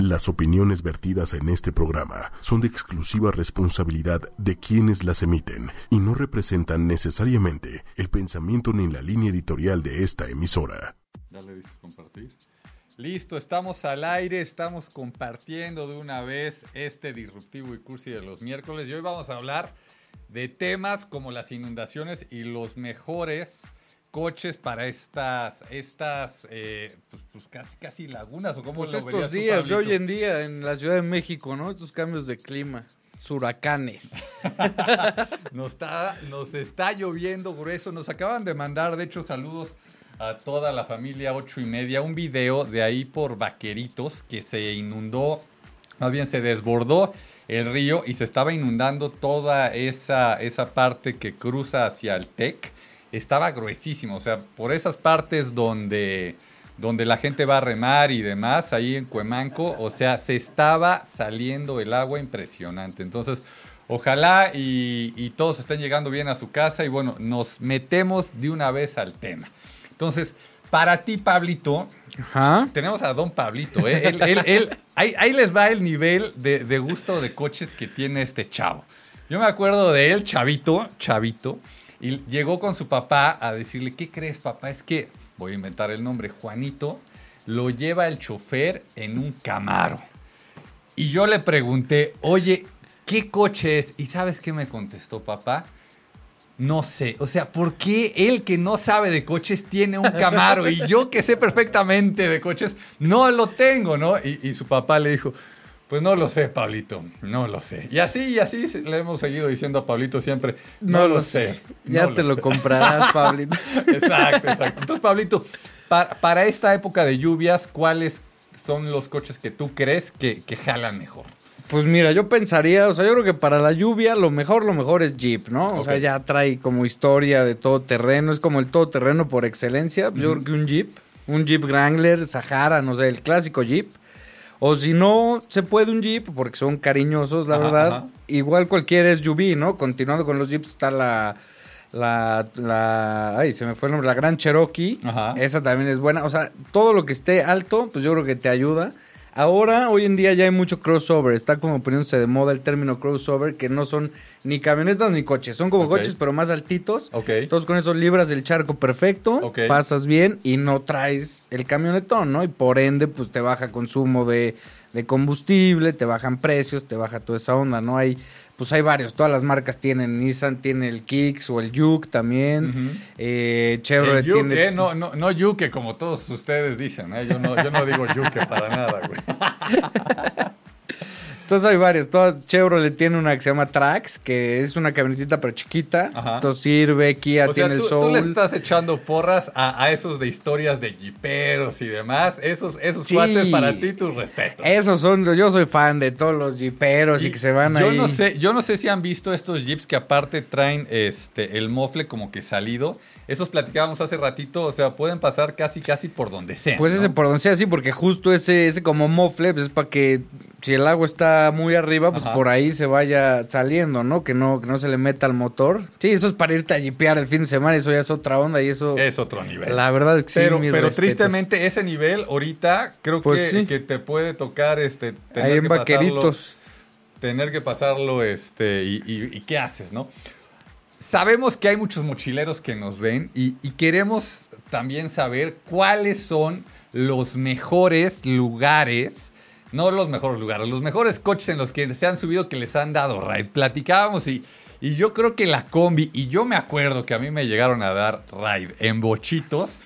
Las opiniones vertidas en este programa son de exclusiva responsabilidad de quienes las emiten y no representan necesariamente el pensamiento ni la línea editorial de esta emisora. Ya le diste compartir. Listo, estamos al aire, estamos compartiendo de una vez este disruptivo y cursi de los miércoles y hoy vamos a hablar de temas como las inundaciones y los mejores coches para estas, estas eh, pues, pues casi, casi lagunas o como Pues lo estos días, de hoy en día en la Ciudad de México, ¿no? Estos cambios de clima, huracanes. Nos está, nos está lloviendo grueso. Nos acaban de mandar, de hecho, saludos a toda la familia ocho y media. Un video de ahí por Vaqueritos que se inundó, más bien se desbordó el río y se estaba inundando toda esa, esa parte que cruza hacia el TEC. Estaba gruesísimo, o sea, por esas partes donde, donde la gente va a remar y demás, ahí en Cuemanco, o sea, se estaba saliendo el agua impresionante. Entonces, Ojalá y, y todos estén llegando bien a su casa y bueno, nos metemos de una vez al tema. Entonces, para ti, Pablito, Ajá. tenemos a don Pablito, ¿eh? Él- él- él- ahí, ahí les va el nivel de, de gusto de coches que tiene este chavo. Yo me acuerdo de él, chavito, chavito, y llegó con su papá a decirle, ¿qué crees, papá? Es que, voy a inventar el nombre, Juanito, lo lleva el chofer en un Camaro. Y yo le pregunté, oye, ¿qué coche es? ¿Y sabes qué me contestó papá? No sé, o sea, ¿por qué él que no sabe de coches tiene un Camaro y yo que sé perfectamente de coches no lo tengo, ¿no? Y, y su papá le dijo, pues no lo sé, Pablito, no lo sé. Y así, y así le hemos seguido diciendo a Pablito siempre, no, lo sé. Ya no te lo sé". comprarás, Pablito. Exacto, exacto. Entonces, Pablito, pa- para esta época de lluvias, ¿cuáles son los coches que tú crees que, que jalan mejor? Pues mira, yo pensaría, o sea, yo creo que para la lluvia lo mejor, lo mejor es Jeep, ¿no? O sea, ya trae como historia de todo terreno, es como el todo terreno por excelencia. Yo creo que un Jeep, un Jeep Wrangler, Sahara, no sé, el clásico Jeep. O si no se puede un Jeep, porque son cariñosos, la Ajá, verdad. ajá. Igual cualquier SUV, ¿no? Continuando con los Jeeps está la, la, la, ay, se me fue el nombre, la Gran Cherokee. Ajá. Esa también es buena. O sea, todo lo que esté alto, pues yo creo que te ayuda. Ahora, hoy en día ya hay mucho crossover. Está como poniéndose de moda el término crossover, que no son ni camionetas ni coches. Son como coches, pero más altitos. Ok. Entonces con eso libras el charco perfecto, Ok. pasas bien y no traes el camionetón, ¿no? Y por ende, pues te baja consumo de, de combustible, te bajan precios, te baja toda esa onda, ¿no? Hay, pues hay varios, todas las marcas tienen, Nissan tiene el Kicks o el Juke también, eh, El Chevrolet yuke, tiene... ¿eh? no, no, no yuke como todos ustedes dicen, ¿eh? Yo no, yo no digo yuke para nada, güey. Entonces hay varios. Todas, Chevrolet tiene una que se llama Trax, que es una camionetita pero chiquita. Ajá. Entonces sirve, Kia O sea, tiene tú, el tú Soul. le estás echando porras a, a esos de historias de jiperos y demás. Esos, esos Sí. cuates para ti, tus respetos. Esos son, yo soy fan de todos los jiperos y, que se van yo ahí. no sé, yo no sé si han visto estos jeeps que aparte traen este el mofle como que salido. Esos platicábamos hace ratito, o sea, pueden pasar casi casi por donde sea. Pues ¿no? ese por donde sea así, porque justo ese, ese como mofle, pues es para que si el agua está muy arriba, pues Ajá. por ahí se vaya saliendo, ¿no? Que no, que no se le meta al motor. Sí, eso es para irte a jipear el fin de semana, eso ya es otra onda y eso. es otro nivel. La verdad es que sí, pero, mis pero respetos. tristemente ese nivel ahorita creo Pues que, sí. que te puede tocar este tener Ahí en que pasarlo- vaqueritos. tener que pasarlo este y, y- y qué haces, ¿no? Sabemos que hay muchos mochileros que nos ven y, y queremos también saber cuáles son los mejores lugares, no los mejores lugares, los mejores coches en los que se han subido que les han dado ride. Platicábamos y, y yo creo que la combi, y yo me acuerdo que a mí me llegaron a dar ride en bochitos,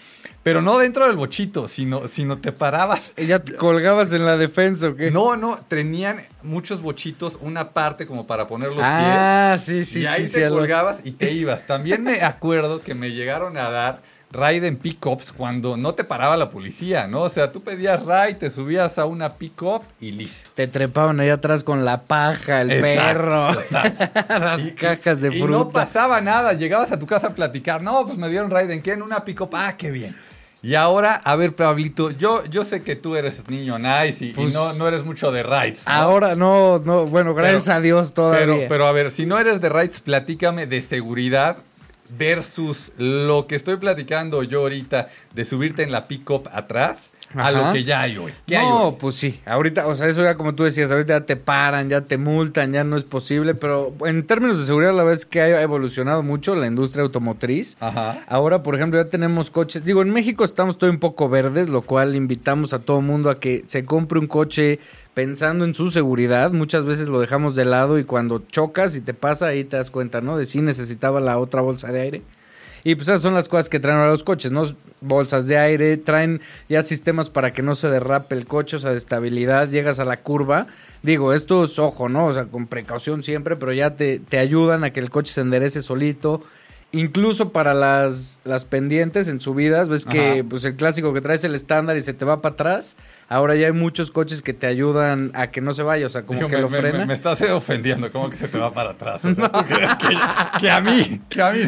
pero no dentro del bochito, sino, sino te parabas ¿Y ¿Ya te colgabas en la defensa o qué? no, no, tenían muchos bochitos, una parte como para poner los ah, sí, pies. sí, y ahí sí. te sí, colgabas y te ibas. También me acuerdo que me llegaron a dar ride en pickups cuando no te paraba la policía, ¿no? O sea, tú pedías ride, te subías a una pickup y listo. Te trepaban ahí atrás con la paja, el Exacto, perro, las Y- cajas de y fruta. no pasaba nada, llegabas a tu casa a platicar, no, pues me dieron ride en qué, en una pick-up, ah, qué bien. Y ahora, a ver, Pablito, yo, yo sé que tú eres niño nice y, y Pues- no, no eres mucho de rides. ¿no? Ahora no, no, bueno, gracias Pero- a Dios todavía. Pero, pero a ver, si no eres de rides, platícame de seguridad. Versus lo que estoy platicando yo ahorita de subirte en la pick-up atrás a lo que ya hay hoy. ¿Qué hay no, hoy? pues sí. Ahorita, o sea, eso ya como tú decías, ahorita ya te paran, ya te multan, ya no es posible. Pero en términos de seguridad, la verdad es que ha evolucionado mucho la industria automotriz. Ajá. Ahora, por ejemplo, ya tenemos coches. Digo, en México estamos todo un poco verdes, lo cual invitamos a todo mundo a que se compre un coche pensando en su seguridad. Muchas veces lo dejamos de lado y cuando chocas y te pasa, ahí te das cuenta, ¿no? De si necesitaba la otra bolsa de aire. Y pues esas son las cosas que traen ahora los coches, ¿no? Bolsas de aire, traen ya sistemas para que no se derrape el coche, o sea, de estabilidad, llegas a la curva. Digo, esto es ojo, ¿no? O sea, con precaución siempre, pero ya te, te ayudan a que el coche se enderece solito. Incluso para las, las pendientes en subidas, ves que pues el clásico que traes el estándar y se te va para atrás. Ahora ya hay muchos coches que te ayudan a que no se vaya, o sea, como Digo, que me, lo me- frena. me- me estás ofendiendo, como que se te va para atrás. O sea, ¿tú crees que, que a mí, que a mí,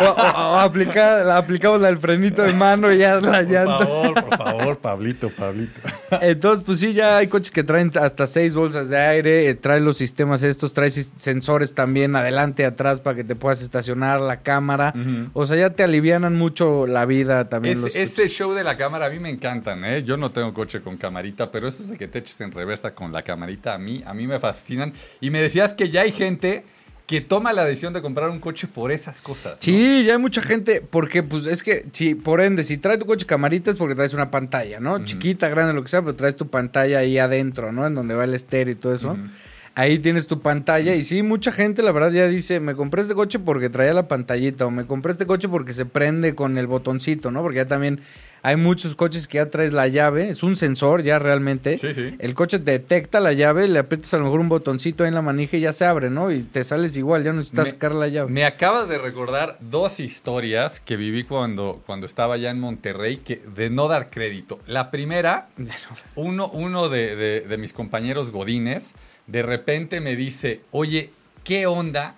O, o- o aplica- aplicamos la del frenito de mano y ya la por llanta. favor, por favor, Pablito, Pablito. Entonces, pues sí, ya hay coches que traen hasta seis bolsas de aire, eh, trae los sistemas estos, trae sensores también adelante y atrás para que te puedas estacionar, la cámara. O sea, ya te alivianan mucho la vida también Es- los este coches. show de la cámara a mí me encantan, ¿eh? Yo no tengo coche con camarita, pero esos de que te eches en reversa con la camarita a mí, a mí me fascinan. Y me decías que ya hay gente que toma la decisión de comprar un coche por esas cosas. ¿no? Sí, ya hay mucha gente, porque pues es que, si, por ende, si trae tu coche camarita es porque traes una pantalla, ¿no? Chiquita, grande, lo que sea, pero traes tu pantalla ahí adentro, ¿no? En donde va el estéreo y todo eso. Ahí tienes tu pantalla y sí, mucha gente la verdad ya dice, me compré este coche porque traía la pantallita o me compré este coche porque se prende con el botoncito, ¿no? Porque ya también hay muchos coches que ya traes la llave, es un sensor ya realmente. Sí, sí. El coche detecta la llave, le aprietas a lo mejor un botoncito ahí en la manija y ya se abre, ¿no? Y te sales igual, ya no necesitas Me- sacar la llave. Me acabas de recordar dos historias que viví cuando, cuando estaba allá en Monterrey, que de no dar crédito. La primera, uno, uno de, de- de mis compañeros godines, de repente me dice, oye, ¿qué onda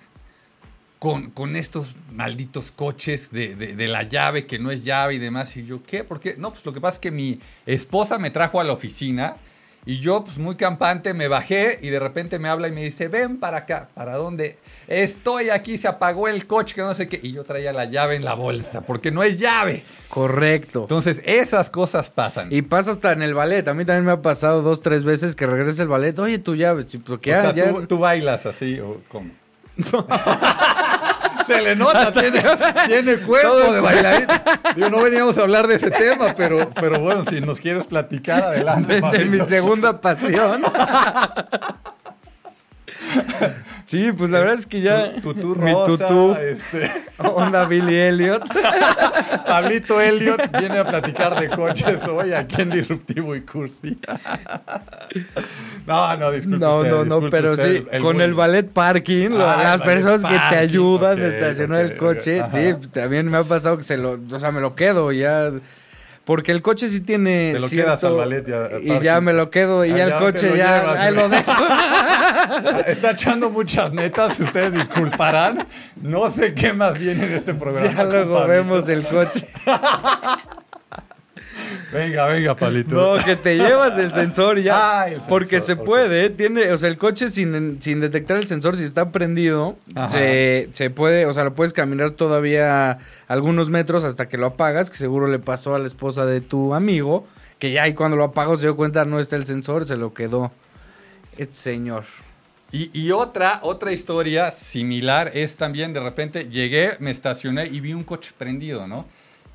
con, con estos malditos coches de, de- de la llave que no es llave y demás? Y yo, ¿qué? ¿Por qué? No, pues lo que pasa es que mi esposa me trajo a la oficina y yo, pues muy campante, me bajé y de repente me habla y me dice, ven para acá, ¿para dónde? Estoy aquí, se apagó el coche, que no sé qué. Y yo traía la llave en la bolsa, porque no es llave. Correcto. Entonces, esas cosas pasan. Y pasa hasta en el ballet. A mí también me ha pasado dos, tres veces que regresa el ballet. Oye, tu llave. Porque o ya, sea, ya- Tú, tú bailas así, o cómo. Se le nota, tiene, tiene cuerpo de bailarín. Digo, no veníamos a hablar de ese tema, pero, pero bueno, si nos quieres platicar, adelante. de, de mi segunda pasión. sí, pues la verdad es que ya. Tu tutú mi rosa, tutú, este, onda Billy Elliot. Pablito Elliot viene a platicar de coches hoy aquí en Disruptivo y Cursi. No, no, disculpe No, usted, no, no, pero usted, sí, el con el ballet parking, Ah, las personas que te ayudan ok, a estacionar ok, el coche, sí, también me ha pasado que se lo, o sea, me lo quedo ya. Porque el coche sí tiene. Te lo cierto- quedas al ballet y a- y ya me lo quedo y Ah, ya el coche lo ya. llevas, ahí güey. lo dejo. Está echando muchas netas, ustedes disculparán. No sé qué más viene en este programa. Ya luego vemos el coche. Venga, venga, Palito. No, que te llevas el sensor y ya. Ah, el sensor, porque se puede, ¿eh? tiene, o sea, el coche sin, sin detectar el sensor, si está prendido, se, se puede, o sea, lo puedes caminar todavía algunos metros hasta que lo apagas, que seguro le pasó a la esposa de tu amigo, que ya ahí cuando lo apagó se dio cuenta no está el sensor, se lo quedó. Este señor. Y, y otra, otra historia similar es también de repente llegué, me estacioné y vi un coche prendido, ¿no?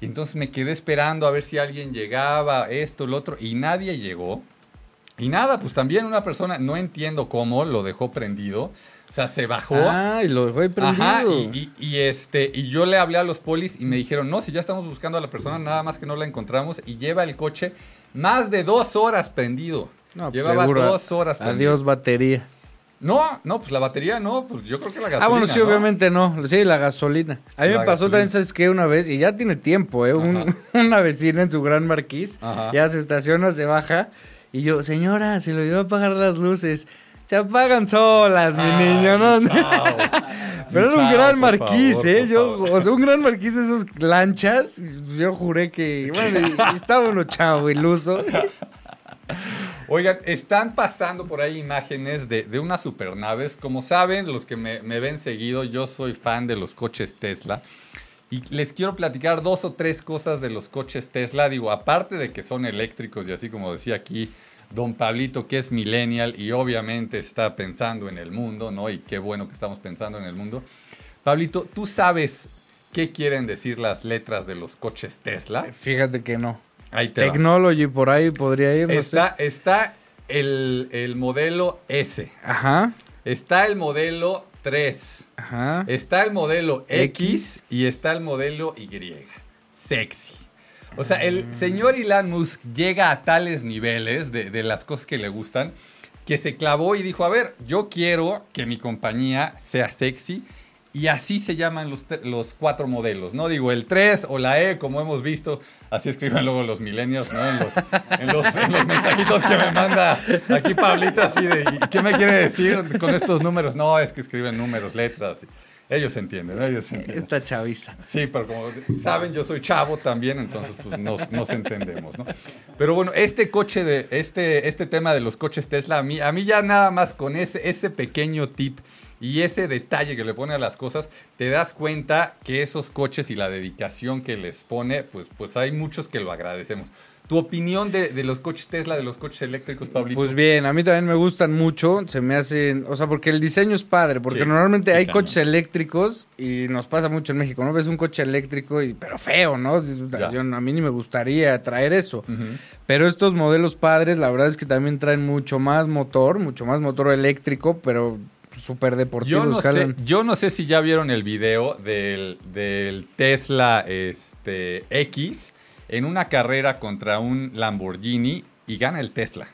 Y entonces me quedé esperando a ver si alguien llegaba, esto, lo otro, y nadie llegó. Y nada, pues también una persona, no entiendo cómo, lo dejó prendido. O sea, se bajó. Ah, y lo dejó ahí prendido. Ajá, y, y- y, este, y yo le hablé a los polis y me dijeron, no, si ya estamos buscando a la persona, nada más que no la encontramos, y lleva el coche más de dos horas prendido. No, pues Llevaba seguro, dos horas prendido. Adiós, batería. No, no, pues la batería no, pues yo creo que la gasolina. Ah, bueno, sí, ¿no? obviamente no. Sí, la gasolina. A mí La me pasó gasolina. también, ¿sabes qué? Una vez, y ya tiene tiempo, ¿eh? Un- una vecina en su gran marquís, Ajá. ya se estaciona, se baja, y yo, señora, se le olvidó apagar las luces. Se apagan solas, mi Ay, niño, ¿no? chao. Pero era un Chao, gran marquís, favor, ¿eh? Yo, favor. o sea, un gran marquís de esos lanchas. Yo juré que, bueno, estaba uno chavo, iluso. Oigan, están pasando por ahí imágenes de, de unas supernaves. Como saben, los que me, me ven seguido, yo soy fan de los coches Tesla. Y les quiero platicar dos o tres cosas de los coches Tesla. Digo, aparte de que son eléctricos y así como decía aquí don Pablito, que es millennial y obviamente está pensando en el mundo, ¿no? Y qué bueno que estamos pensando en el mundo. Pablito, ¿tú sabes qué quieren decir las letras de los coches Tesla? Fíjate que no. Ahí te va. Technology por ahí podría ir. no sé. Está, está el, el modelo S. Ajá, Está el modelo 3. ajá. Está el modelo X, X. y está el modelo Y. Sexy. O sea, el señor Elon Musk llega a tales niveles de, de las cosas que le gustan que se clavó y dijo, a ver, yo quiero que mi compañía sea sexy y así se llaman los, los cuatro modelos, ¿no? Digo, el 3 o la E, como hemos visto, así escriben luego los millennials, ¿no? En los, en los, en los mensajitos que me manda aquí Pablita, así de, ¿y ¿qué me quiere decir con estos números? No, es que escriben números, letras. Ellos entienden, ellos entienden. Esta chaviza. Sí, pero como saben, yo soy chavo también, entonces pues nos, nos entendemos, ¿no? Pero bueno, este coche de, este, este tema de los coches Tesla, a mí, a mí ya nada más con ese, ese pequeño tip y ese detalle que le pone a las cosas, te das cuenta que esos coches y la dedicación que les pone, pues, pues hay muchos que lo agradecemos. Tu opinión de, de los coches Tesla, de los coches eléctricos, Pablito. Pues bien, a mí también me gustan mucho, se me hacen, o sea, porque el diseño es padre, porque Sí, normalmente sí, hay cañón. coches eléctricos y nos pasa mucho en México, ¿no? Ves un coche eléctrico y pero feo, ¿no? Yo, a mí ni me gustaría traer eso. Pero estos modelos padres, la verdad es que también traen mucho más motor, mucho más motor eléctrico, pero súper deportivos. Yo no, sé, yo no sé si ya vieron el video del, del Tesla este, X en una carrera contra un Lamborghini y gana el Tesla.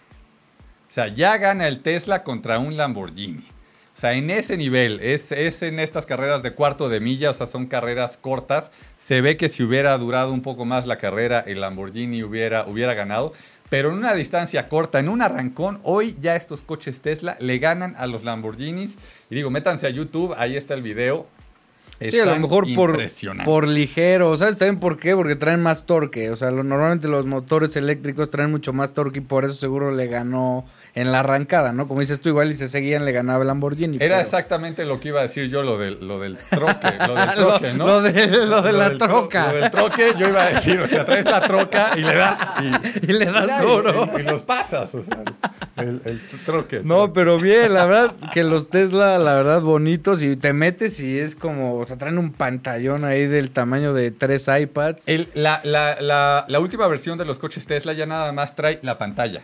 O sea, ya gana el Tesla contra un Lamborghini. O sea, en ese nivel, es, es en estas carreras de cuarto de milla, o sea, son carreras cortas. Se ve que si hubiera durado un poco más la carrera, el Lamborghini hubiera, hubiera ganado. Pero en una distancia corta, en un arrancón, hoy ya estos coches Tesla le ganan a los Lamborghinis. Y digo, métanse a YouTube, ahí está el video. Sí, a lo mejor por, por ligero. ¿Sabes también por qué? Porque traen más torque. O sea, lo- normalmente los motores eléctricos traen mucho más torque y por eso seguro le ganó en la arrancada, ¿no? Como dices tú, igual y se seguían, le ganaba el Lamborghini. Era pero- exactamente lo que iba a decir yo, lo del, lo del troque. Lo del troque, ¿no? lo de- lo de la tro- troca. Lo del troque, yo iba a decir, o sea, traes la troca y le das. Y, Y le das y- duro. Y, y los pasas, o sea, el, el troque. No, pero bien, la verdad que los Tesla, la verdad, bonitos. Y te metes y es como, o sea, traen un pantallón ahí del tamaño de tres iPads. El- la, la- la- la última versión de los coches Tesla ya nada más trae la pantalla.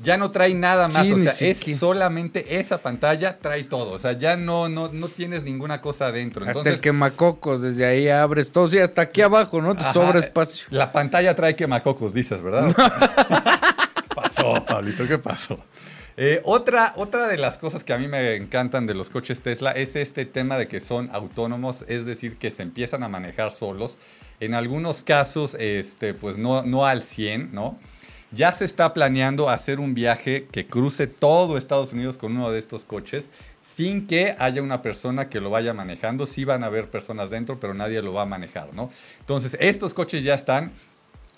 Ya no trae nada más, Sí, o sea, es solamente esa pantalla, trae todo. O sea, ya no, no, no tienes ninguna cosa adentro. hasta Entonces, el quemacocos, desde ahí abres todo. Sí, hasta aquí abajo, ¿no? Te Ajá, sobra espacio. La pantalla trae quemacocos, dices, ¿verdad? pasó, Pablito, ¿qué pasó? Eh, otra, otra de las cosas que a mí me encantan de los coches Tesla es este tema de que son autónomos, es decir, que se empiezan a manejar solos. En algunos casos, este, pues no, no al 100, ¿no? Ya se está planeando hacer un viaje que cruce todo Estados Unidos con uno de estos coches sin que haya una persona que lo vaya manejando. Sí van a haber personas dentro, pero nadie lo va a manejar, ¿no? Entonces, estos coches ya están.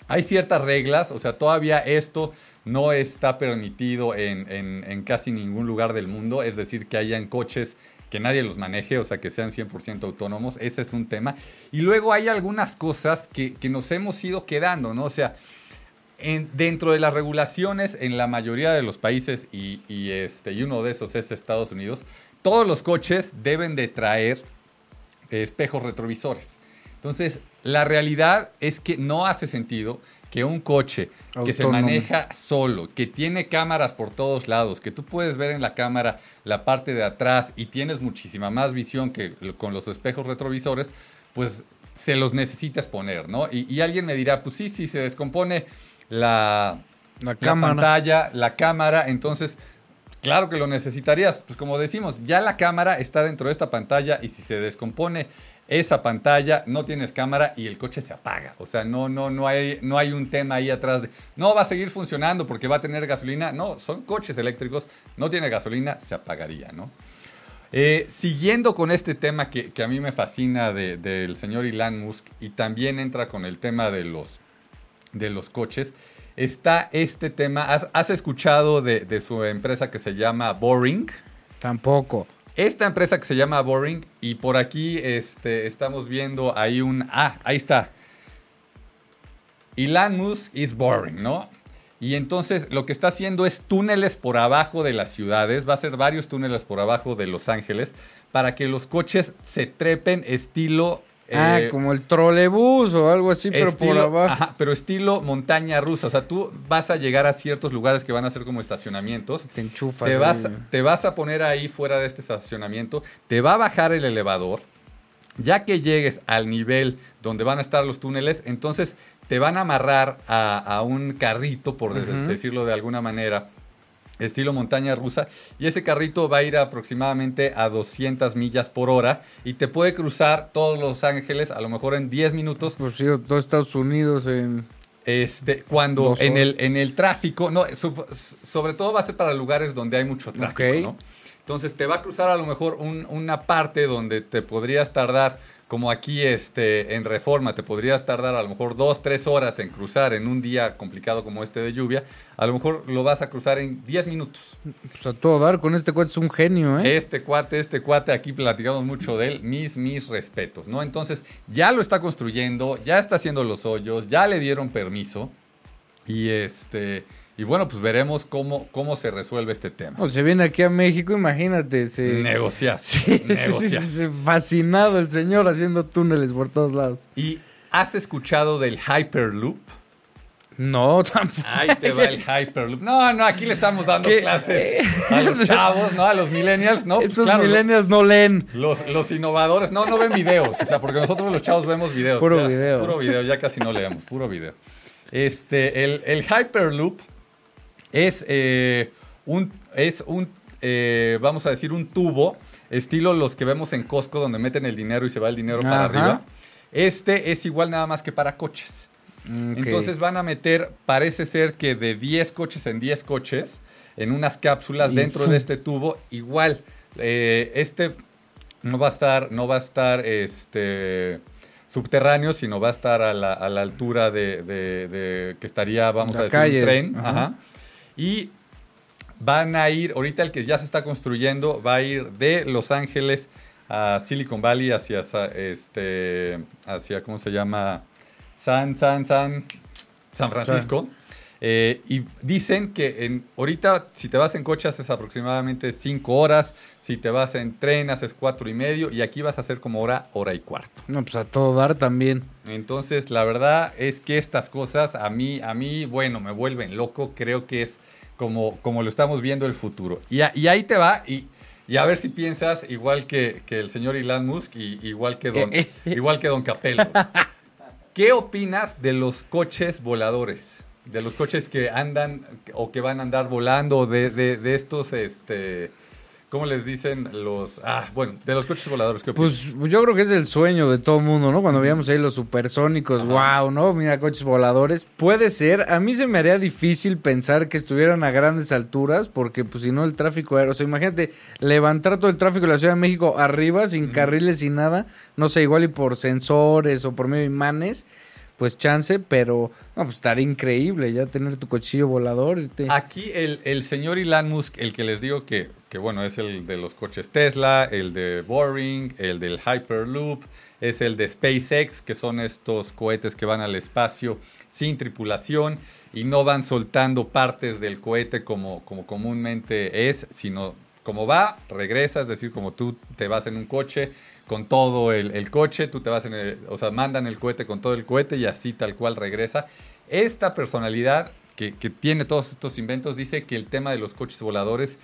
Hay ciertas reglas, o sea, todavía esto no está permitido en, casi ningún lugar del mundo, es decir, que hayan coches que nadie los maneje, o sea, que sean 100% autónomos, ese es un tema. Y luego hay algunas cosas que, nos hemos ido quedando, ¿no? O sea, en- dentro de las regulaciones en la mayoría de los países y, este, y uno de esos es Estados Unidos, todos los coches deben de traer espejos retrovisores. Entonces, la realidad es que no hace sentido que un coche que se maneja solo, que tiene cámaras por todos lados, que tú puedes ver en la cámara la parte de atrás y tienes muchísima más visión que con los espejos retrovisores, pues se los necesitas poner, ¿no? Y, y alguien me dirá, pues sí, sí, se descompone la, La pantalla, la cámara, entonces, claro que lo necesitarías. Pues como decimos, ya la cámara está dentro de esta pantalla y si se descompone esa pantalla, no tienes cámara y el coche se apaga. O sea, no, no, no, hay, no hay un tema ahí atrás de, no va a seguir funcionando porque va a tener gasolina. No, son coches eléctricos, no tiene gasolina, se apagaría, ¿no? Eh, siguiendo con este tema que, a mí me fascina de- del señor Elon Musk y también entra con el tema de los, de los coches, está este tema. ¿Has, escuchado de su empresa que se llama Boring? Tampoco. Esta empresa que se llama Boring y por aquí este, estamos viendo ahí un... Ah, ahí está. Elon Musk is boring, ¿no? Y entonces lo que está haciendo es túneles por abajo de las ciudades, va a hacer varios túneles por abajo de Los Ángeles para que los coches se trepen estilo... ah, eh, como el trolebús o algo así, pero por abajo. ajá, pero estilo montaña rusa. O sea, tú vas a llegar a ciertos lugares que van a ser como estacionamientos. Te enchufas. Te vas, ahí. te vas a poner ahí fuera de este estacionamiento, te va a bajar el elevador. Ya que llegues al nivel donde van a estar los túneles, entonces te van a amarrar a, a un carrito, por decirlo de alguna manera, estilo montaña rusa, y ese carrito va a ir aproximadamente a 200 millas por hora y te puede cruzar todos Los Ángeles a lo mejor en 10 minutos Pues sí, todo Estados Unidos en... este, cuando en el, en el tráfico, no, sobre todo va a ser para lugares donde hay mucho tráfico. ¿no? Entonces te va a cruzar a lo mejor un- una parte donde te podrías tardar, como aquí este, en Reforma, te podrías tardar a lo mejor dos, tres horas en cruzar en un día complicado como este de lluvia, a lo mejor lo vas a cruzar en 10 minutos. Pues a todo dar, con este cuate es un genio, ¿eh? Este cuate, este cuate, aquí platicamos mucho de él, mis, mis respetos, ¿no? Entonces, ya lo está construyendo, ya está haciendo los hoyos, ya le dieron permiso. Y este, y bueno, pues veremos cómo, cómo se resuelve este tema. O se viene aquí a México, imagínate, se... Negociar. Sí, sí, sí, fascinado el señor haciendo túneles por todos lados. ¿Y has escuchado del Hyperloop? No, tampoco. Ahí te va el Hyperloop. No, no, aquí le estamos dando ¿Qué? clases a los chavos, ¿no? A los millennials, ¿no? Pues Estos claro, millennials no leen. Los, los innovadores, no, no ven videos, o sea, porque nosotros los chavos vemos videos. Puro o sea, video. Puro video, ya casi no leemos, puro video. Este, el, el Hyperloop es eh, un, es un eh, vamos a decir, un tubo, estilo los que vemos en Costco, donde meten el dinero y se va el dinero para arriba. Este es igual nada más que para coches. Ok. Entonces van a meter, parece ser que de 10 coches en 10 coches, en unas cápsulas dentro de este tubo, igual. eh, este no va a estar, no va a estar este, subterráneo, sino va a estar a la, a la altura de, de- de- que estaría, vamos La a decir, calle, un tren. ajá. Ajá. Y van a ir, ahorita el que ya se está construyendo, va a ir de Los Ángeles a Silicon Valley, hacia, este, hacia ¿cómo se llama? San, San, San, San Francisco. Eh, y dicen que en, ahorita, si te vas en coche, haces aproximadamente 5 horas. Si te vas en tren, haces cuatro y medio. Y aquí vas a hacer como hora, hora y cuarto. No, pues a todo dar también. Entonces, la verdad es que estas cosas a mí, a mí, bueno, me vuelven loco. Creo que es como, como lo estamos viendo el futuro. Y, a- y ahí te va. Y, y a ver si piensas igual que, que el señor Elon Musk y igual que don, igual que don Capello. ¿Qué opinas de los coches voladores? De los coches que andan o que van a andar volando, de, de, de estos, este, ¿cómo les dicen? Los, ah, bueno, de los coches voladores. ¿qué? Pues yo creo que es el sueño de todo mundo, ¿no? Cuando veíamos ahí los supersónicos, Ajá. wow, ¿no? Mira, coches voladores. Puede ser, a mí se me haría difícil pensar que estuvieran a grandes alturas, porque pues si no el tráfico aéreo, o sea, imagínate levantar todo el tráfico de la Ciudad de México arriba, sin carriles, sin nada, no sé, igual y por sensores o por medio de imanes, pues chance, pero no, pues estaría increíble ya tener tu cochillo volador. y te- Aquí el, el señor Elon Musk, el que les digo que, que, bueno, es el de los coches Tesla, el de Boring, el del Hyperloop, es el de SpaceX, que son estos cohetes que van al espacio sin tripulación y no van soltando partes del cohete como, como comúnmente es, sino como va, regresa, es decir, como tú te vas en un coche con todo el, coche, tú te vas en el, o sea, mandan el cohete con todo el cohete y así tal cual regresa. Esta personalidad que, que tiene todos estos inventos dice que el tema de los coches voladores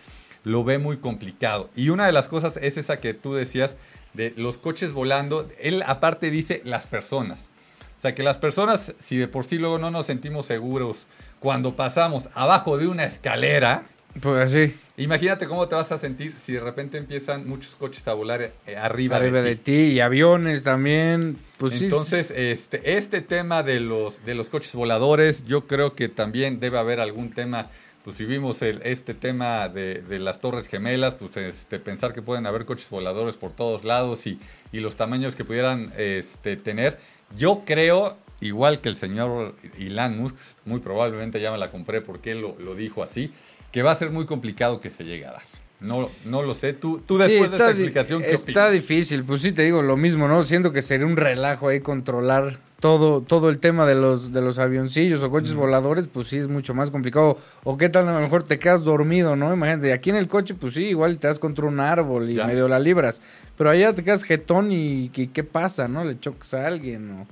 lo ve muy complicado. Y una de las cosas es esa que tú decías de los coches volando. Él aparte dice las personas. O sea, que las personas, si de por sí luego no nos sentimos seguros cuando pasamos abajo de una escalera, Pues así, imagínate cómo te vas a sentir si de repente empiezan muchos coches a volar eh, arriba, arriba de de ti. ti, y aviones también, pues sí. Entonces, este, este tema de los, de los coches voladores, yo creo que también debe haber algún tema, pues si vimos el, este tema de, de las torres gemelas, pues este, pensar que pueden haber coches voladores por todos lados y, y los tamaños que pudieran este, tener. Yo creo igual que el señor Elon Musk, muy probablemente ya me la compré porque él lo, lo dijo así, que va a ser muy complicado que se llegue a dar. No, no lo sé. Tú, tú Sí, después de esta explicación, ¿qué Está opinas? difícil, pues sí te digo lo mismo, ¿no? Siento que sería un relajo ahí controlar todo, todo el tema de los, de los avioncillos o coches voladores, pues sí es mucho más complicado. O qué tal, a lo mejor te quedas dormido, ¿no? Imagínate, aquí en el coche, pues sí, igual te das contra un árbol y Ya. medio la libras. Pero allá te quedas jetón y, y ¿qué pasa, no? Le chocas a alguien o...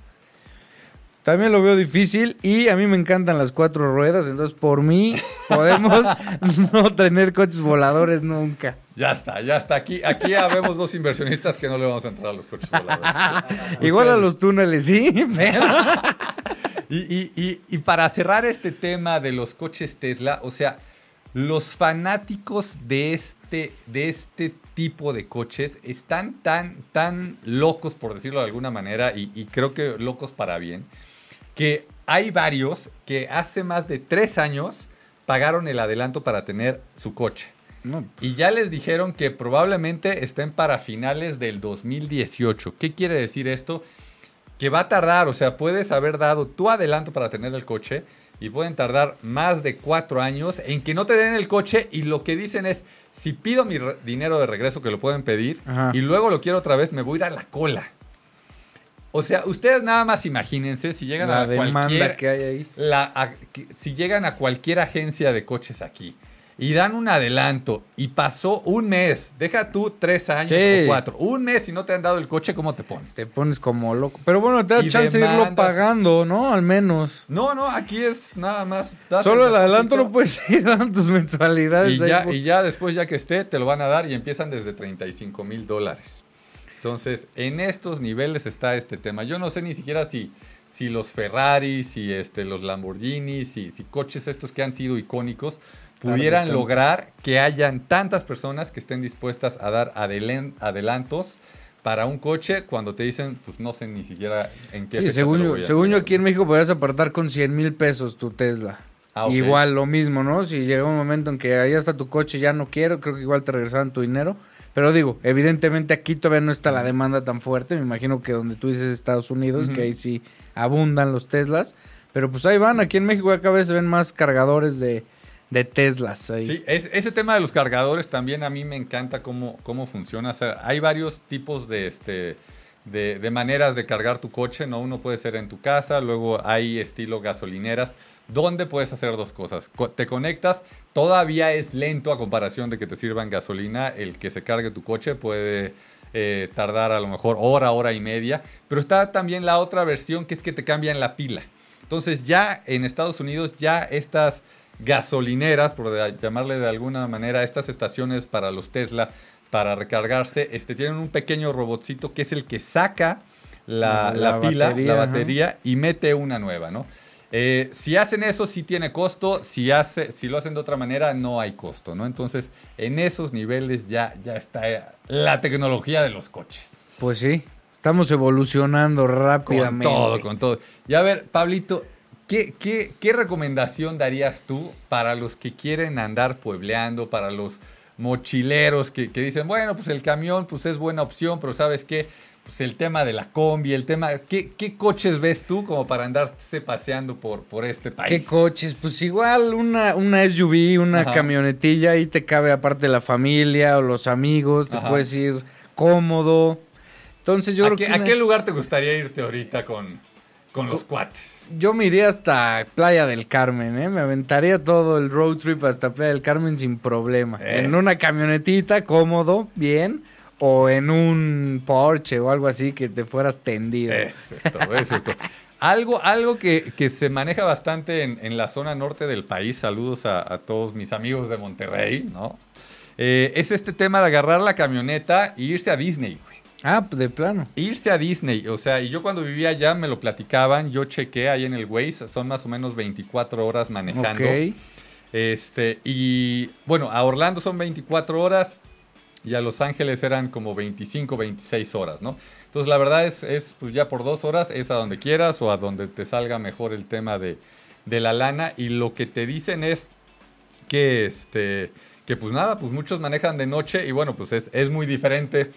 También lo veo difícil y a mí me encantan las cuatro ruedas, entonces por mí podemos no tener coches voladores nunca. Ya está, ya está. Aquí, aquí habemos dos inversionistas que no le vamos a entrar a los coches voladores. Igual a los túneles, sí, pero... Y, y- y- y para cerrar este tema de los coches Tesla, o sea, los fanáticos de este, de este tipo de coches están tan, tan locos, por decirlo de alguna manera, y, y creo que locos para bien, que hay varios que hace más de tres años pagaron el adelanto para tener su coche. No, Y ya les dijeron que probablemente estén para finales del 2018. ¿Qué quiere decir esto? Que va a tardar, o sea, puedes haber dado tu adelanto para tener el coche y pueden tardar más de cuatro años en que no te den el coche y lo que dicen es, si pido mi dinero de regreso, que lo pueden pedir, Ajá. y luego lo quiero otra vez, me voy a ir a la cola. O sea, ustedes nada más imagínense si llegan la a cualquier que hay ahí. la- a- que- si llegan a cualquier agencia de coches aquí y dan un adelanto y pasó un mes, deja tú tres años Sí. o cuatro, un mes y no te han dado el coche, ¿cómo te pones? Te pones como loco. Pero bueno, te da Y chance de irlo pagando, ¿no? Al menos. No, no, aquí es nada más. Solo el adelanto no puedes ir dando tus mensualidades. Y ya, y ya después, ya que esté, te lo van a dar y empiezan desde 35 mil dólares. Entonces, en estos niveles está este tema. Yo no sé ni siquiera si, si los Ferraris, si este, los Lamborghinis, si, si coches estos que han sido icónicos pudieran lograr que hayan tantas personas que estén dispuestas a dar adelantos para un coche cuando te dicen, pues no sé ni siquiera en qué Sí, según yo, según yo aquí en México podrías apartar con 100 mil pesos tu Tesla. Ah, ok. Igual lo mismo, ¿no? Si llega un momento en que ahí está tu coche, ya no quiero, creo que igual te regresaban tu dinero. Pero digo, evidentemente aquí todavía no está la demanda tan fuerte. Me imagino que donde tú dices Estados Unidos, que ahí sí abundan los Teslas. Pero pues ahí van, aquí en México cada vez se ven más cargadores de, de Teslas. Ahí. Sí, es- ese tema de los cargadores también a mí me encanta cómo, cómo funciona. O sea, hay varios tipos de, este, de, de maneras de cargar tu coche, ¿no? Uno puede ser en tu casa, luego hay estilo gasolineras, donde puedes hacer dos cosas. Co- te conectas, todavía es lento a comparación de que te sirvan gasolina. El que se cargue tu coche puede eh, tardar a lo mejor hora, hora y media. Pero está también la otra versión que es que te cambian la pila. Entonces ya en Estados Unidos ya estas gasolineras, por llamarle de alguna manera, estas estaciones para los Tesla, para recargarse, este, tienen un pequeño robotcito que es el que saca la, La la pila, batería, la ajá. batería y mete una nueva, ¿no? Eh, si hacen eso, sí tiene costo. Si, hace, si lo hacen de otra manera, no hay costo, ¿no? Entonces, en esos niveles ya, ya está eh, la tecnología de los coches. Pues sí, estamos evolucionando Con rápidamente. todo, con todo. Y a ver, Pablito, ¿qué, qué, qué recomendación darías tú para los que quieren andar puebleando, para los mochileros que, que dicen, bueno, pues el camión pues es buena opción, pero ¿sabes qué? Pues el tema de la combi, el tema... ¿Qué, qué coches ves tú como para andarse paseando por, por este país? ¿Qué coches? Pues igual una, una SUV, una Ajá. camionetilla, ahí te cabe aparte la familia o los amigos, te Ajá. puedes ir cómodo. Entonces yo ¿A, creo qué, que a qué lugar te gustaría irte ahorita con, con los cuates? yo me iría hasta Playa del Carmen, ¿eh? Me aventaría todo el road trip hasta Playa del Carmen sin problema. En una camionetita, cómodo, bien. O en un Porsche o algo así que te fueras tendido. Es eso es todo. Algo, algo que, que se maneja bastante en, en la zona norte del país, saludos a, a todos mis amigos de Monterrey, ¿no? Eh, es este tema de agarrar la camioneta e irse a Disney, güey. Ah, pues de plano. Irse a Disney, o sea, y yo cuando vivía allá me lo platicaban, yo chequé ahí en el Waze, son más o menos 24 horas manejando. Ok. Este, y bueno, a Orlando son 24 horas y a Los Ángeles eran como 25, 26 horas, ¿no? Entonces la verdad es, es pues ya por dos horas es a donde quieras o a donde te salga mejor el tema de, de la lana y lo que te dicen es que este que pues nada, pues muchos manejan de noche y bueno, pues es, es muy diferente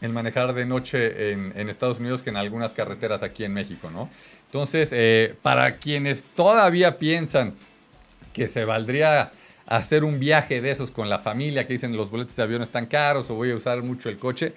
el manejar de noche en, en Estados Unidos que en algunas carreteras aquí en México, ¿no? Entonces, eh, para quienes todavía piensan que se valdría hacer un viaje de esos con la familia, que dicen los boletos de avión están caros o voy a usar mucho el coche,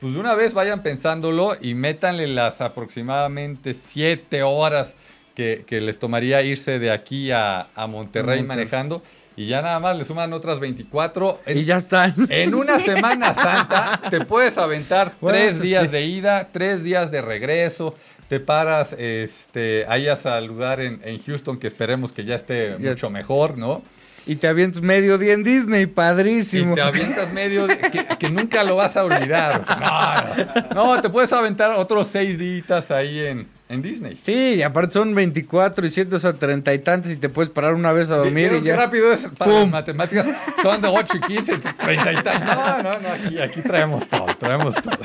pues de una vez vayan pensándolo y métanle las aproximadamente siete horas que, que les tomaría irse de aquí a, a Monterrey Monterrey. manejando. Y ya nada más le suman otras 24. En, Y ya están. en una Semana Santa te puedes aventar Bueno, tres días sí. de ida, tres días de regreso. Te paras este, ahí a saludar en, en Houston, que esperemos que ya esté Ya. mucho mejor, ¿no? Y te avientas medio día en Disney, padrísimo. Y te avientas medio que, que nunca lo vas a olvidar. o sea, no, no. No, te puedes aventar otros seis días ahí en, en Disney. Sí, y aparte son 24 y 7, o sea, 30 y tantos y te puedes parar una vez a dormir ¿Vieron y qué ya. rápido es para matemáticas? Son de 8 y 15, 30 y tal. No, no, no, aquí, aquí traemos todo, traemos todo.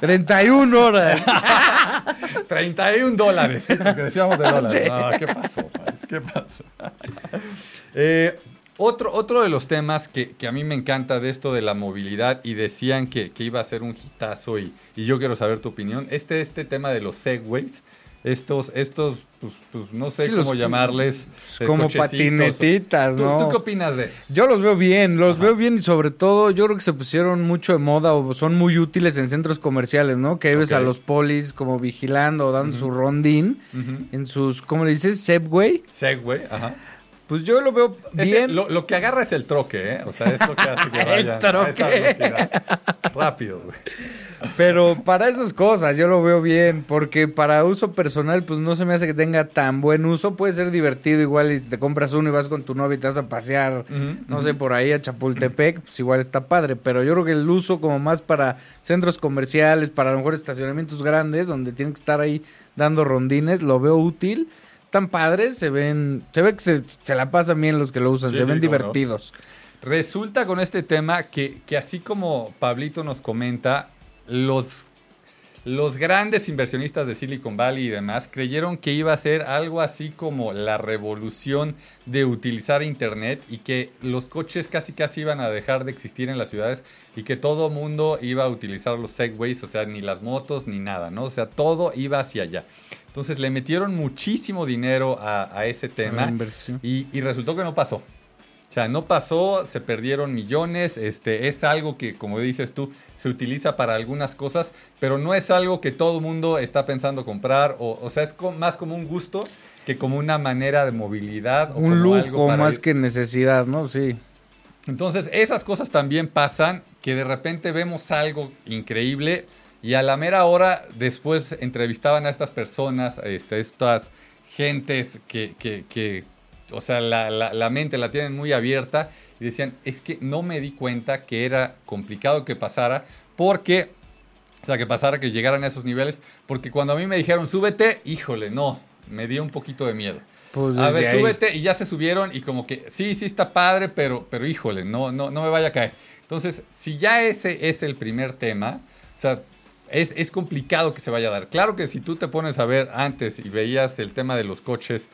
31 horas. 31 dólares, ¿sí? porque decíamos de dólares. Sí. No, ¿qué pasó? padre? ¿Qué pasó? Eh, otro, otro de los temas que, que a mí me encanta de esto de la movilidad y decían que, que iba a ser un hitazo y, y yo quiero saber tu opinión, este, este tema de los segways, estos, estos pues, pues, no sé Sí, cómo los- llamarles. eh, como patinetitas, ¿Tú, ¿no? ¿Tú qué opinas de eso? Yo los veo bien, los veo bien y sobre todo yo creo que se pusieron mucho de moda o son muy útiles en centros comerciales, ¿no? Que ves a los polis como vigilando o dando su rondín en sus, ¿cómo le dices? Segway. Segway, ajá. Pues yo lo veo Ese- bien. lo, lo que agarra es el troque, ¿eh? O sea, es lo que hace que vaya a esa troque. velocidad. Rápido, güey. Pero para esas cosas yo lo veo bien, porque para uso personal pues no se me hace que tenga tan buen uso. Puede ser divertido igual y te compras uno y vas con tu novia y te vas a pasear, no sé, por ahí a Chapultepec, pues igual está padre. Pero yo creo que el uso como más para centros comerciales, para a lo mejor estacionamientos grandes, donde tienen que estar ahí dando rondines, lo veo útil. Están padres, se ven, se ve que se, se la pasan bien los que lo usan, Sí, se sí, ven no. divertidos. Resulta con este tema que, que así como Pablito nos comenta, los, los grandes inversionistas de Silicon Valley y demás creyeron que iba a ser algo así como la revolución de utilizar Internet y que los coches casi casi iban a dejar de existir en las ciudades y que todo mundo iba a utilizar los segways, o sea, ni las motos ni nada, ¿no? O sea, todo iba hacia allá. Entonces le metieron muchísimo dinero a, a ese tema y, y resultó que no pasó. O sea, no pasó, se perdieron millones, este, es algo que, como dices tú, se utiliza para algunas cosas, pero no es algo que todo el mundo está pensando comprar, o, o sea, es co- más como un gusto que como una manera de movilidad. o Un como algo lujo para más ir- que necesidad, ¿no? Sí. Entonces, esas cosas también pasan, que de repente vemos algo increíble y a la mera hora después entrevistaban a estas personas, este, estas gentes que, que- que, o sea, la, la- la mente la tienen muy abierta y decían, es que no me di cuenta que era complicado que pasara porque, o sea, que pasara, que llegaran a esos niveles, porque cuando a mí me dijeron, súbete, híjole, no, me dio un poquito de miedo. Pues A ver, ahí. súbete y ya se subieron y como que sí, sí está padre, pero, pero híjole, no, no, no me vaya a caer. Entonces, si ya ese es el primer tema, o sea, es, es complicado que se vaya a dar. Claro que si tú te pones a ver antes y veías el tema de los coches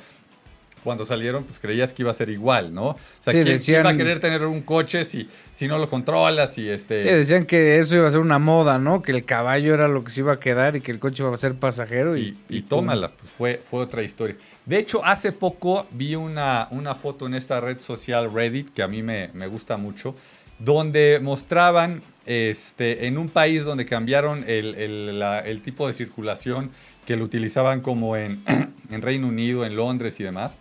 cuando salieron, pues creías que iba a ser igual, ¿no? O sea, Sí, ¿quién, decían- va a querer tener un coche si, si no lo controlas y este... Sí, decían que eso iba a ser una moda, ¿no? Que el caballo era lo que se iba a quedar y que el coche iba a ser pasajero. Y, y, y tómala, pues fue, fue otra historia. De hecho, hace poco vi una, una foto en esta red social Reddit que a mí me, me gusta mucho, donde mostraban este, en un país donde cambiaron el, el- tipo de circulación que lo utilizaban como en, en Reino Unido, en Londres y demás,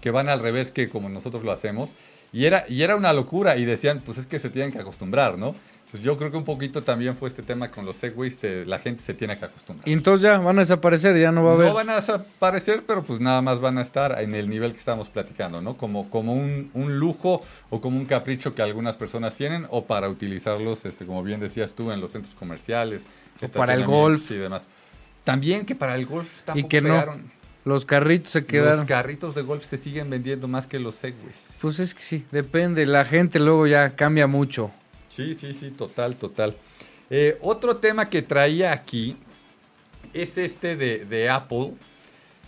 que van al revés que como nosotros lo hacemos. Y era, y era una locura y decían, pues es que se tienen que acostumbrar, ¿no? Pues yo creo que un poquito también fue este tema con los segways, la gente se tiene que acostumbrar. y entonces ya van a desaparecer, ya no va a haber. No van a desaparecer, pero pues nada más van a estar en el nivel que estamos platicando, ¿no? Como, como un, un lujo o como un capricho que algunas personas tienen o para utilizarlos, este, como bien decías tú, en los centros comerciales. O para el golf. Y demás. También que para el golf tampoco que no. pegaron. Los carritos se Los quedaron. carritos de golf se siguen vendiendo más que los segways. Pues es que sí, depende. La gente luego ya cambia mucho. Sí, sí, sí, total, total. Eh, otro tema que traía aquí es este de, de Apple,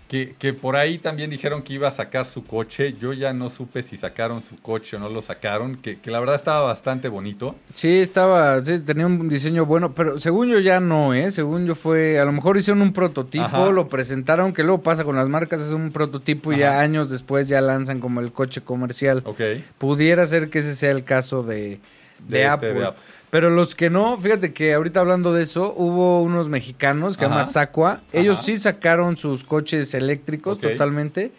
que, que por ahí también dijeron que iba a sacar su coche. Yo ya no supe si sacaron su coche o no lo sacaron, que, que la verdad estaba bastante bonito. Sí, estaba, sí, tenía un diseño bueno, pero según yo ya no, ¿eh? Según yo fue, a lo mejor hicieron un prototipo, Ajá. lo presentaron, que luego pasa con las marcas, es un prototipo y ya años después ya lanzan como el coche comercial. Ok. Pudiera ser que ese sea el caso de, de, De este, Apple. de Apple. Pero los que no, fíjate que ahorita hablando de eso, hubo unos mexicanos que se llama. Sacua. Ellos Ajá. sí sacaron sus coches eléctricos totalmente.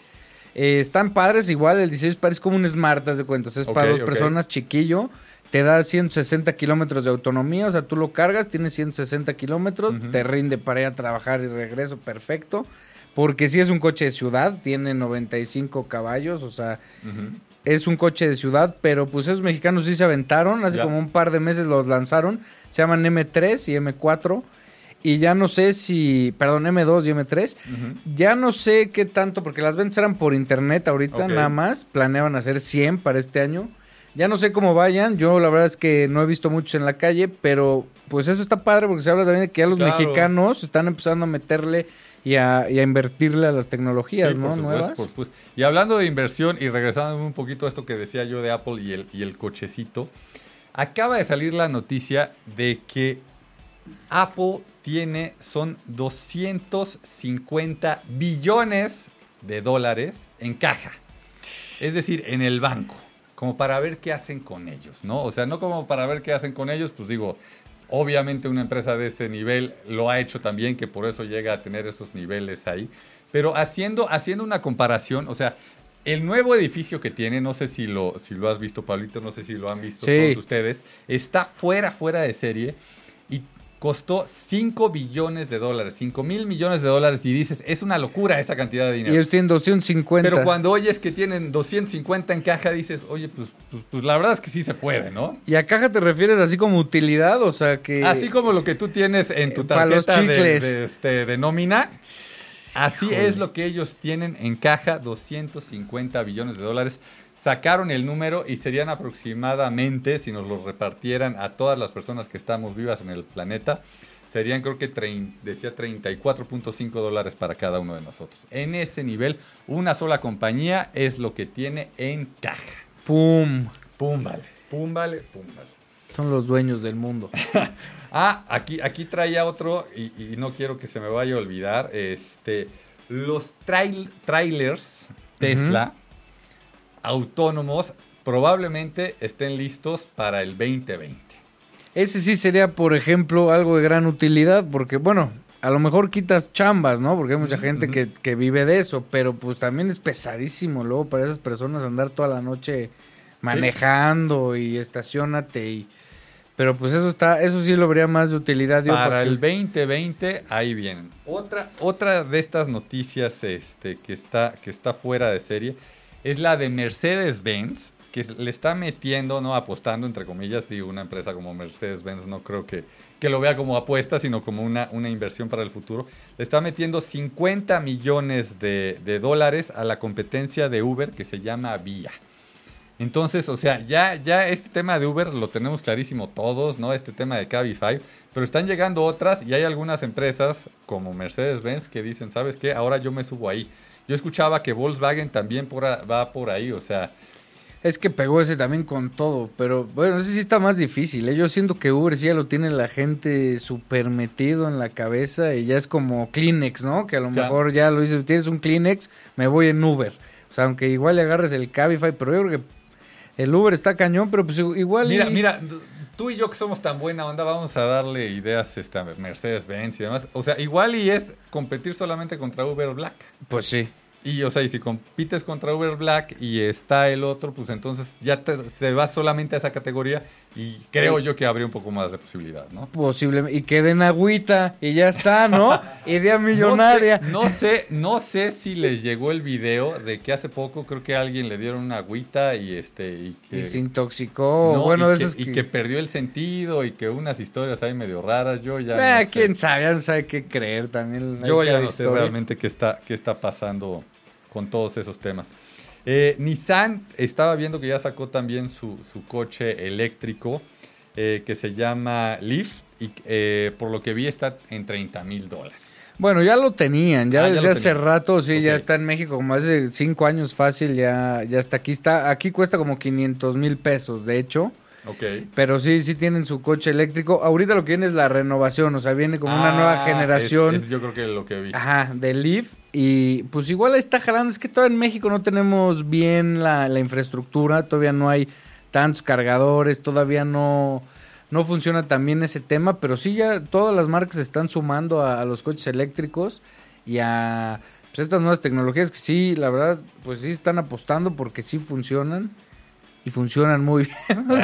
Eh, están padres igual, el diseño es padre, es como un Smart, haz de cuentas. Es para dos personas, chiquillo. Te da 160 kilómetros de autonomía, o sea, tú lo cargas, tienes 160 kilómetros, te rinde para ir a trabajar y regreso, perfecto. Porque sí es un coche de ciudad, tiene 95 caballos, o sea. Es un coche de ciudad, pero pues esos mexicanos sí se aventaron, hace Ya. como un par de meses los lanzaron, se llaman M3 y M4, y ya no sé si, perdón, M2 y M3, Ujú. ya no sé qué tanto, porque las ventas eran por internet ahorita nada más, planeaban hacer 100 para este año, ya no sé cómo vayan, yo la verdad es que no he visto muchos en la calle, pero pues eso está padre porque se habla también de que ya los claro. mexicanos están empezando a meterle y a, y a invertirle a las tecnologías, Sí, ¿no? por supuesto, Nuevas. por supuesto. Y hablando de inversión y regresando un poquito a esto que decía yo de Apple y el, y el cochecito, acaba de salir la noticia de que Apple tiene, son 250 billones de dólares en caja. Es decir, en el banco. Como para ver qué hacen con ellos, ¿no? O sea, no como para ver qué hacen con ellos, pues digo, obviamente una empresa de ese nivel lo ha hecho también, que por eso llega a tener esos niveles ahí. Pero haciendo, haciendo una comparación, o sea, el nuevo edificio que tiene, no sé si lo, si lo has visto, Pablito, no sé si lo han visto Sí. todos ustedes, está fuera, fuera de serie costó 5 billones de dólares, 5 mil millones de dólares y dices, es una locura esta cantidad de Y dinero. ellos tienen 250. Pero cuando oyes que tienen 250 en caja, dices, oye, pues, pues, pues la verdad es que sí se puede, ¿no? ¿Y a caja te refieres así como utilidad? O sea que... Así como lo que tú tienes en tu Eh, los tarjeta de, este, de nómina, así es lo que ellos tienen en caja, 250 billones de dólares. Sacaron el número y serían aproximadamente, si nos lo repartieran a todas las personas que estamos vivas en el planeta, serían creo que decía 34.5 dólares para cada uno de nosotros. En ese nivel, una sola compañía es lo que tiene en caja. ¡Pum! Pum, vale, pum, vale, pum, vale. Son los dueños del mundo. Ah, aquí, aquí traía otro y, y no quiero que se me vaya a olvidar. Este, los trail- trailers Tesla autónomos probablemente estén listos para el 2020. Ese sí sería, por ejemplo, algo de gran utilidad, porque, bueno, a lo mejor quitas chambas, ¿no? Porque hay mucha gente que, que vive de eso, pero pues también es pesadísimo luego para esas personas andar toda la noche manejando y estacionate y... Pero pues eso está, eso sí lo vería más de utilidad. Para porque- el 2020, ahí vienen. Otra, otra de estas noticias este, que, está, que está fuera de serie es la de Mercedes-Benz, que le está metiendo, ¿no? Apostando, entre comillas, digo, una empresa como Mercedes-Benz no creo que, que lo vea como apuesta, sino como una, una inversión para el futuro. Le está metiendo 50 millones de, de dólares a la competencia de Uber que se llama Vía. Entonces, o sea, ya, ya este tema de Uber lo tenemos clarísimo todos, ¿no? Este tema de Cabify, pero están llegando otras y hay algunas empresas como Mercedes-Benz que dicen, ¿sabes qué? Ahora yo me subo ahí. Yo escuchaba que Volkswagen también por a- va por ahí, o sea, Es que pegó ese también con todo, pero bueno, ese sí está más difícil. ¿eh? Yo siento que Uber sí ya lo tiene la gente súper metido en la cabeza y ya es como Kleenex, ¿no? Que a lo mejor ya lo dices, tienes un Kleenex, me voy en Uber. O sea, aunque igual le agarres el Cabify, pero yo creo que el Uber está cañón, pero pues igual... mira, y- mira, tú y yo que somos tan buena onda, vamos a darle ideas este, a Mercedes-Benz y demás. O sea, igual y es competir solamente contra Uber Black. Pues sí. Y, o sea, y si compites contra Uber Black y está el otro, pues entonces ya te, te vas solamente a esa categoría y creo yo que habría un poco más de posibilidad, ¿no? Posiblemente. Y queden agüita y ya está, ¿no? Idea millonaria. No sé, no sé, no sé si les llegó el video de que hace poco creo que a alguien le dieron una agüita y este y que, Y se intoxicó. no, bueno, y, que, y que- que perdió el sentido y que unas historias ahí medio raras. Yo ya Ah, no sé. quién sabe, ya no sabe qué creer también. Yo ya no sé realmente qué está, qué está pasando con todos esos temas. Eh, Nissan estaba viendo que ya sacó también su, su coche eléctrico eh, que se llama Leaf y eh, por lo que vi está en 30 mil dólares. Bueno, ya lo tenían, ya Ah, desde hace tenían. rato, sí, ya está en México, como hace cinco años fácil, ya, ya está aquí. Está, aquí cuesta como 500 mil pesos, de hecho. Ok. Pero sí, sí tienen su coche eléctrico. Ahorita lo que viene es la renovación, o sea, viene como una Ah, nueva generación. es- es yo creo que lo que vi. Ajá, de Leaf. Y pues igual ahí está jalando. Es que todavía en México no tenemos bien la, la infraestructura. Todavía no hay tantos cargadores. Todavía no, no funciona tan bien ese tema. Pero sí ya todas las marcas están sumando a, a los coches eléctricos. Y a pues, estas nuevas tecnologías que sí, la verdad, pues sí están apostando porque sí funcionan. Y funcionan muy bien.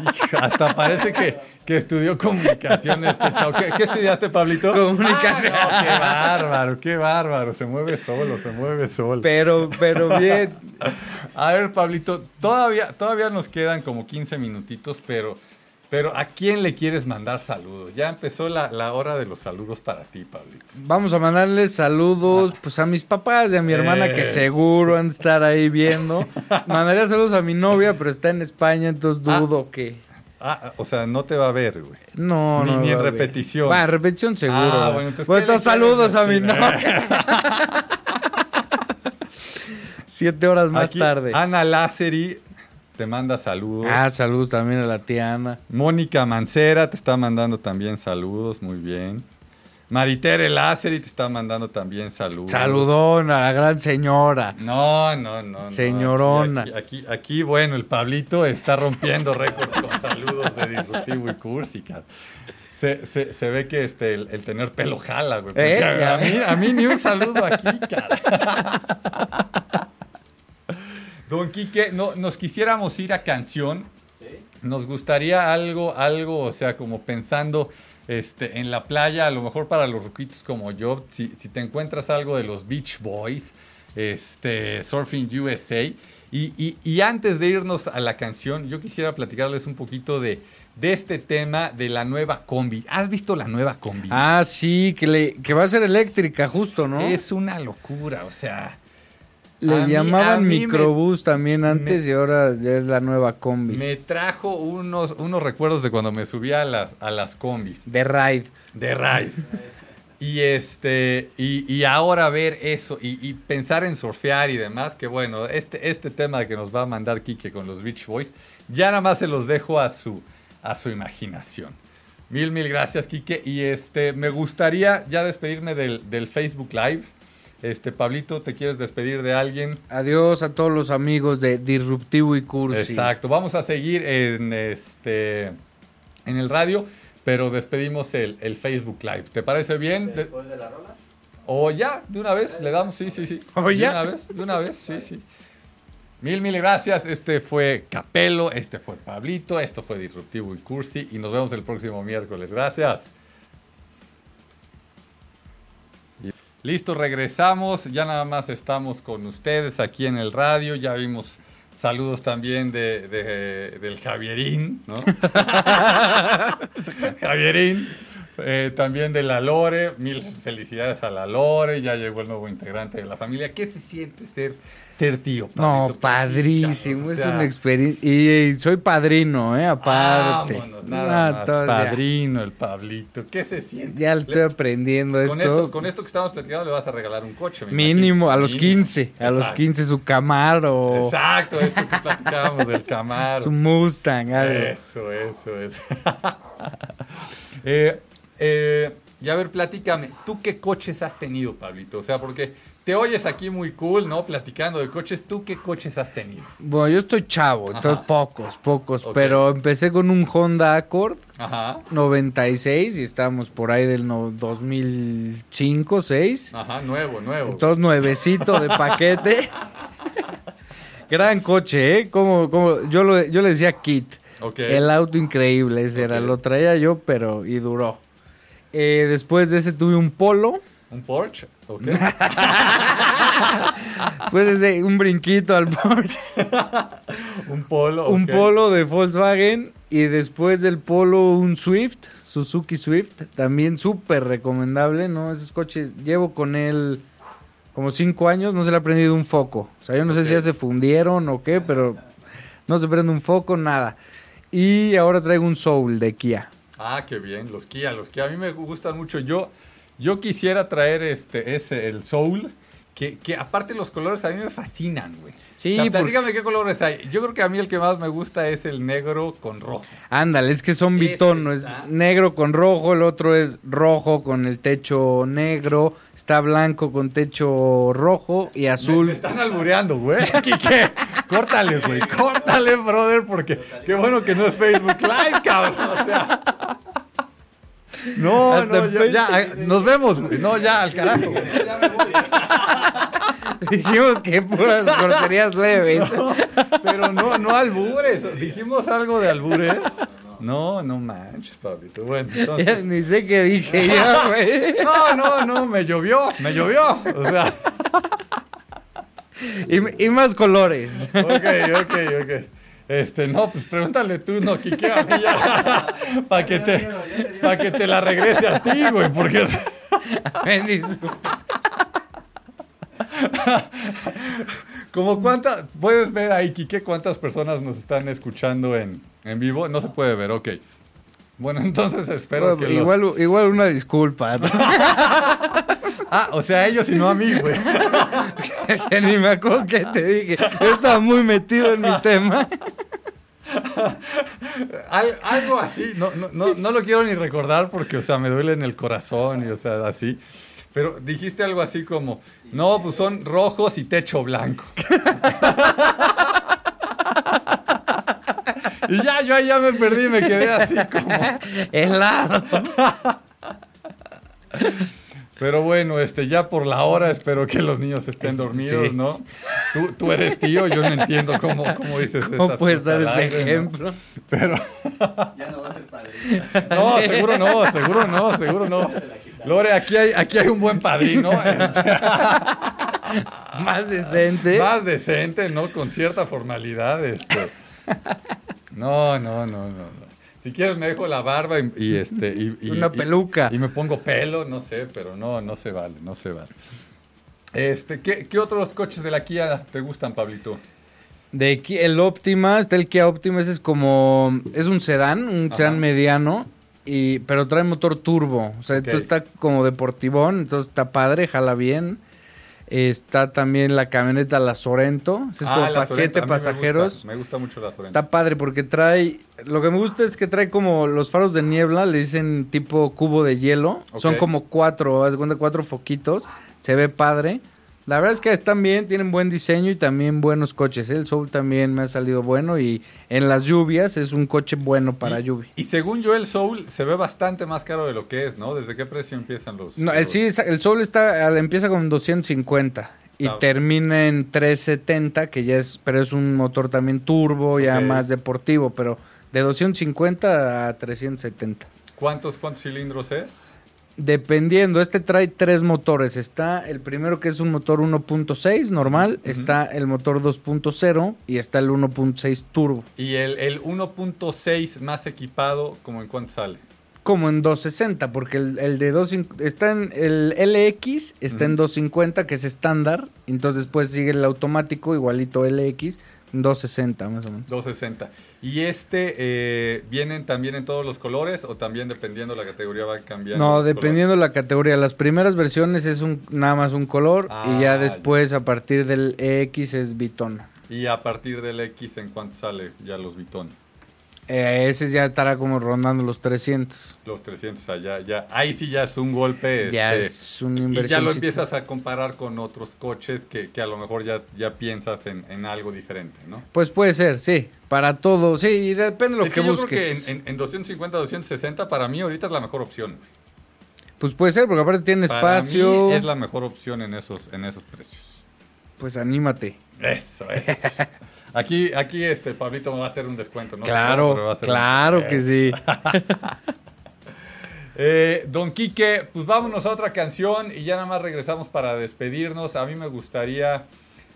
Hijo, hasta parece que, que estudió comunicación este chavo. ¿Qué, qué estudiaste, Pablito? Comunicación. Ah, qué bárbaro, qué bárbaro. Se mueve solo, se mueve solo. pero, pero bien. A ver, Pablito, todavía, todavía nos quedan como 15 minutitos, pero, pero ¿a quién le quieres mandar saludos? Ya empezó la, la hora de los saludos para ti, Pablito. Vamos a mandarles saludos pues a mis papás y a mi hermana que seguro han de estar ahí viendo. Mandaría saludos a mi novia, pero está en España, entonces dudo que... Ah, o sea, no te va a ver, güey. No, Ni- no. ni en a repetición. Va, en repetición seguro. Ah, bueno, entonces, Bueno, ¿qué le entonces, saludos a mi novia. Siete horas más Aquí, tarde. Ana Lázari te manda saludos. Ah, saludos también a la tía Ana. Mónica Mancera te está mandando también saludos, muy bien. Maritere Lázari te está mandando también saludos. Saludón a la gran señora. No, no, no. no. Señorona. Aquí, aquí, aquí, bueno, el Pablito está rompiendo récord con saludos de Disruptivo y Cursi, cara. Se, se, se ve que este, el, el tener pelo jala, güey. ¿Eh? A, mí, a mí ni un saludo aquí, cara. Don Quique, no, nos quisiéramos ir a canción. Nos gustaría algo, algo, o sea, como pensando este, en la playa, a lo mejor para los ruquitos como yo, si, si te encuentras algo de los Beach Boys, este, Surfing USA. Y, y- y antes de irnos a la canción, yo quisiera platicarles un poquito de, de este tema de la nueva combi. ¿Has visto la nueva combi? Ah, sí, que, le, que va a ser eléctrica, justo, ¿no? Es una locura, o sea. Le a llamaban mí me- microbús también antes me- y ahora ya es la nueva combi. Me trajo unos, unos recuerdos de cuando me subía a las, a las combis. De ride. De ride. Y este, y, y ahora ver eso y, y pensar en surfear y demás, que bueno, este, este tema que nos va a mandar Quique con los Beach Boys, ya nada más se los dejo a su, a su imaginación. Mil, mil gracias, Quique. Y este, me gustaría ya despedirme del, del Facebook Live. Este, Pablito, ¿te quieres despedir de alguien? Adiós a todos los amigos de Disruptivo y Cursi. Exacto. Vamos a seguir en este en el radio, pero despedimos el, el Facebook Live. ¿Te parece bien? De- Después de la rola. o ya, de una vez, le damos, sí, sí, sí. ¿O De ya? una vez, de una vez, sí, sí. Mil, mil gracias. Este fue Capelo, este fue Pablito, esto fue Disruptivo y Cursi y nos vemos el próximo miércoles. Gracias. Listo, regresamos. Ya nada más estamos con ustedes aquí en el radio. Ya vimos saludos también de, de- del Javierín, ¿no? Javierín. Eh, también de la Lore. Mil felicidades a la Lore. Ya llegó el nuevo integrante de la familia. ¿Qué se siente ser, ser tío? No, Pablito? padrísimo, es una experiencia. Y, y soy padrino, ¿eh? Aparte. Vámonos, nada Ah, más. todo ya. Padrino, el Pablito. ¿Qué se siente? Ya le estoy Le- aprendiendo con esto. esto, con esto que estamos platicando le vas a regalar un coche. Mínimo, imagino. a los Mínimo. 15. A los Exacto. 15 su Camaro. Exacto, esto que platicábamos del Camaro. Su Mustang, algo. Eso, eso, eso. eh, eh, y a ver, platícame, ¿tú qué coches has tenido, Pablito? O sea, porque te oyes aquí muy cool, ¿no? Platicando de coches, ¿tú qué coches has tenido? Bueno, yo estoy chavo, entonces pocos, pocos. Pero empecé con un Honda Accord Ajá, 96 y estamos por ahí del no- 2005, 6. ajá, nuevo, nuevo. Entonces nuevecito de paquete. Gran coche, ¿eh? Como, como yo, lo, yo le decía Kit. El auto increíble, ese era. Lo traía yo, pero y duró. Eh, después de ese tuve un Polo. ¿Un Porsche? ¿Ok? Después de ese, un brinquito al Porsche. un Polo. Un. Polo de Volkswagen. Y después del Polo, un Swift. Suzuki Swift. También súper recomendable, ¿no? Esos coches, llevo con él como cinco años. No se le ha prendido un foco. O sea, yo no sé si ya se fundieron o qué, pero no se prende un foco, nada. Y ahora traigo un Soul de Kia. Ah, qué bien, los Kia, los Kia. A mí me gustan mucho. Yo, yo quisiera traer este, ese, el Soul. Que, que aparte los colores a mí me fascinan, güey. Sí, o sea, qué colores hay. Yo creo que a mí el que más me gusta es el negro con rojo. Ándale, es que son bitono, es negro con rojo, el otro es rojo con el techo negro, está blanco con techo rojo y Me, azul. me están albureando, güey. Quique, córtale, güey. Córtale, brother, porque qué bueno que no es Facebook Live, cabrón. O sea. No, Hasta no, ya, ya, nos vemos, güey. No, ya, al carajo. güey. Dijimos que puras groserías leves. Pero no, no albures. Dijimos algo de albures. No, no manches, Pablito. Bueno, Ya entonces. ni sé qué dije ya, güey. No, no, no, me llovió, me llovió. O sea, Y, y más colores. ok, ok, ok. Este, no, pues pregúntale tú, no, Kike, a mí ya. Para que, te, pa' que te la regrese a ti, güey, porque. Como cuántas, puedes ver ahí, Kike, cuántas personas nos están escuchando en, en vivo. No se puede ver, ok. Bueno, entonces espero que. lo- igual, igual una disculpa. Ah, o sea, a ellos y no a mí, güey. que ni me acuerdo que te dije. Yo estaba muy metido en mi tema. Al- algo así, no, no, no, no lo quiero ni recordar porque, o sea, me duele en el corazón y, o sea, así. Pero dijiste algo así como, no, pues son rojos y techo blanco. y ya, yo ahí ya me perdí, me quedé así como... Helado. Pero bueno, este, ya por la hora espero que los niños estén dormidos, Sí. ¿no? Tú, tú eres tío, yo no entiendo cómo, cómo dices ¿Cómo estas puedes dar ese ejemplo? Pero... Ya no va a ser padre. No, seguro no, seguro no, seguro no. Lore, aquí hay, aquí hay un buen padrino. este, Más decente. más decente, ¿no? Con cierta formalidad. Este. No, no, no, no, no. Si quieres me dejo la barba y, y, este y, y- Una peluca. Y, me pongo pelo, no sé, pero no, no se vale, no se vale. Este, ¿qué, qué otros coches de la Kia te gustan, Pablito? De Ki- el Optima, está el Kia Optima, ese es como, es un sedán, un Ajá. sedán mediano, y, pero trae motor turbo, o sea, entonces está como deportivón, entonces está padre, jala bien. Está también la camioneta La Sorento, es como Ah, la para siete me gusta, pasajeros. Me gusta, mucho la Sorento. Está padre porque trae, lo que me gusta es que trae como los faros de niebla, le dicen tipo cubo de hielo, son como cuatro, haz cuenta cuatro foquitos, se ve padre. La verdad es que están bien, tienen buen diseño y también buenos coches. El Soul también me ha salido bueno y en las lluvias es un coche bueno para y, lluvia. Y según yo, el Soul se ve bastante más caro de lo que es, ¿no? ¿Desde qué precio empiezan los...? No, el, sí, el Soul está, al- empieza con 250 y Claro. termina en 370, que ya es, pero es un motor también turbo, ya más deportivo, pero de 250 a 370. ¿Cuántos, ¿Cuántos cilindros es? Dependiendo, este trae tres motores. Está el primero que es un motor 1.6 normal, está el motor 2.0 y está el 1.6 turbo. Y el, el 1.6 más equipado, ¿como en cuánto sale? Como en 260, porque el, el de 250 está en el LX está en Ujú. 250 que es estándar, entonces después sigue el automático igualito LX 260 más o menos. 260. ¿Y este eh, vienen también en todos los colores o también dependiendo de la categoría va cambiando? No, dependiendo de colores? la categoría. Las primeras versiones es un nada más un color Ah, y ya después a partir del EX es bitono. Y a partir del X, ¿en cuánto sale ya los Vitón? Eh, ese ya estará como rondando los 300. Los 300, o sea, ya, ya, ahí sí ya es un golpe. Ya este, es una Y inversión. ya lo empiezas a comparar con otros coches que, que a lo mejor ya, ya piensas en, en algo diferente, ¿no? Pues puede ser, sí. Para todo, sí, y depende de lo es que, que, yo busques. creo que en, en- en 250, 260 para mí ahorita es la mejor opción. Pues puede ser, porque aparte tiene Para espacio. mí es la mejor opción en esos, en esos precios. Pues anímate. Eso es. Aquí, aquí este Pablito me va a hacer un descuento, ¿no? Va claro, un- claro que sí. Eh, don Quique, pues vámonos a otra canción y ya nada más regresamos para despedirnos. A mí me gustaría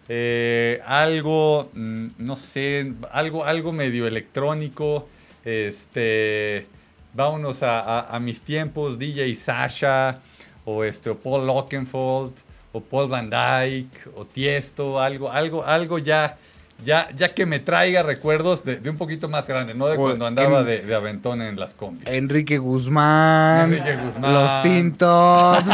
eh, algo, mm, no sé, algo, algo medio electrónico. Este, vámonos a, a- a mis tiempos, DJ Sasha, o este, o Paul Lockenfold, o Paul Van Dyke, o Tiesto, algo, algo, algo ya, ya, ya que me traiga recuerdos de, de un poquito más grande, no de O cuando andaba en- de, de aventón en las combis. Enrique Guzmán. Enrique Guzmán. Los Tintops.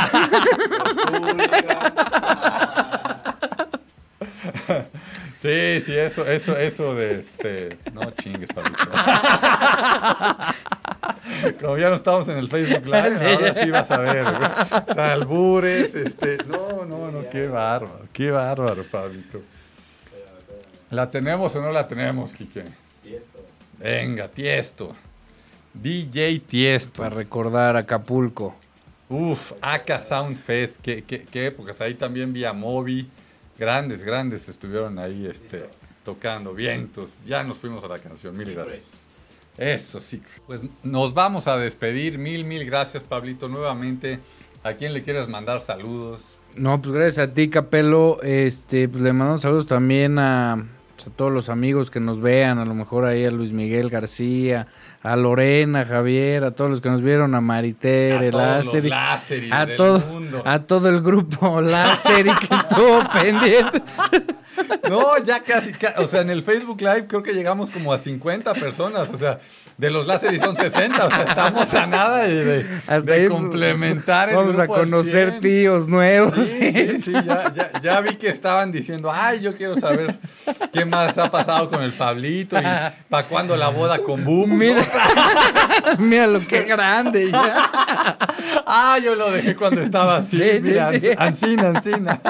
Sí, sí, eso, eso, eso de este. No chingues, Pablito. Como ya no estamos en el Facebook Live, Sí. ahora sí vas a ver. güey. Albures, este. No, no, no, qué bárbaro, qué bárbaro, Pablito. ¿La tenemos o no la tenemos, Quique? Venga, Tiesto. DJ Tiesto. Para recordar Acapulco. Uf, Aka Sound Fest, qué, qué, qué épocas. Ahí también vi a Moby. Grandes, grandes estuvieron ahí este, tocando. Vientos. Ya nos fuimos a la canción. Mil gracias. Eso sí. Pues nos vamos a despedir. Mil, mil gracias, Pablito, nuevamente. ¿A quién le quieres mandar saludos? No, pues gracias a ti, Capelo. Este, pues le mandamos saludos también a, pues, a todos los amigos que nos vean, a lo mejor ahí a Luis Miguel García, a Lorena, a Javier, a todos los que nos vieron, a Mariter, A todo, mundo. a todo el grupo Láser y que estuvo pendiente. No, ya casi, ca- o sea, en el Facebook Live creo que llegamos como a 50 personas, o sea, de los láseres son 60, o sea, estamos a nada de, de- Hasta de ahí complementar el Vamos a grupo conocer 100. tíos nuevos. Sí, sí, sí, ya, ya, ya vi que estaban diciendo, ay, yo quiero saber qué más ha pasado con el Pablito y para cuándo la boda con Boom. Mira, mira lo que grande ya. Ah, yo lo dejé cuando estaba así. Sí, sí, sí. Ancina, ancina.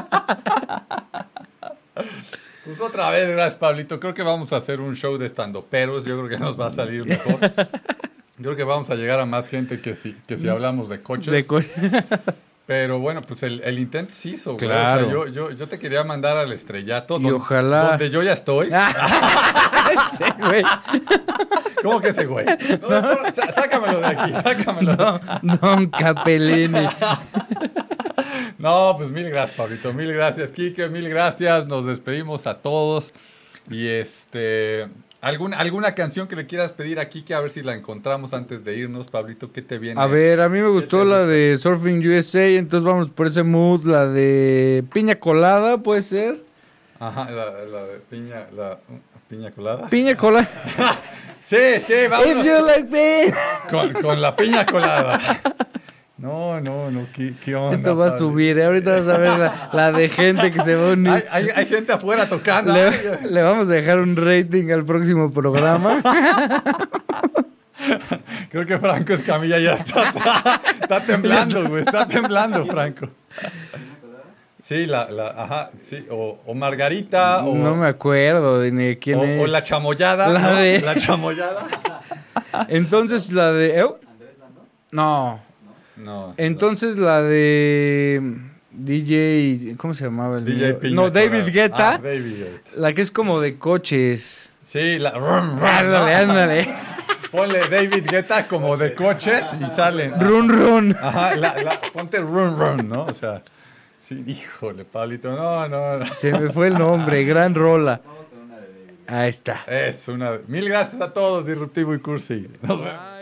Pues otra vez, gracias, Pablito. Creo que vamos a hacer un show de estandoperos. Yo creo que nos va a salir mejor. Yo creo que vamos a llegar a más gente que si, que si hablamos de coches. De co- Pero bueno, pues el, el intento se hizo, güey. Claro. O sea, yo, yo, yo te quería mandar al estrellato. Y don- ojalá- Donde yo ya estoy. Sí, güey. ¿Cómo que ese güey? No, no, sá- sácamelo de aquí, sácamelo. Don, Don Capellini. No, pues mil gracias, Pablito. Mil gracias, Kike. Mil gracias. Nos despedimos a todos. Y este. ¿Alguna, ¿Alguna canción que le quieras pedir a Kike? A ver si la encontramos antes de irnos, Pablito. ¿Qué te viene? A ver, a mí me gustó la gusta? de Surfing USA, entonces vamos por ese mood, la de Piña Colada, ¿puede ser? Ajá, la, la de piña, la piña colada. Piña Colada. Sí, sí, If vámonos you like me. con, con la piña colada. No, no, no, ¿qué, qué onda? Esto va a subir, ¿eh? ahorita vas a ver la, la de gente que se va a unir. Hay, hay, hay gente afuera tocando. Le, le vamos a dejar un rating al próximo programa. Creo que Franco Escamilla ya está, está, está temblando, güey. Está temblando, Franco. Sí, la, la, ajá, sí. O, o Margarita, o, No me acuerdo de ni quién o, es. o la chamoyada. La ¿no? de- La chamoyada. Entonces la de... ¿eh? No. No. Entonces la de... DJ... ¿Cómo se llamaba el DJ video? Piña No, David. Guetta. Ah, David Guetta. La que es como de coches. Sí, la. rum, rum, Ándale, ¿no? ándale. Ponle David Guetta como de coches y salen. Run, run. Ajá, la, la- ponte run, run, ¿no? O sea, sí, híjole, Pablito, no, no, no. Se me fue el nombre, gran rola. Ahí está. Es una. Mil gracias a todos, Disruptivo y Cursi. Nos vemos.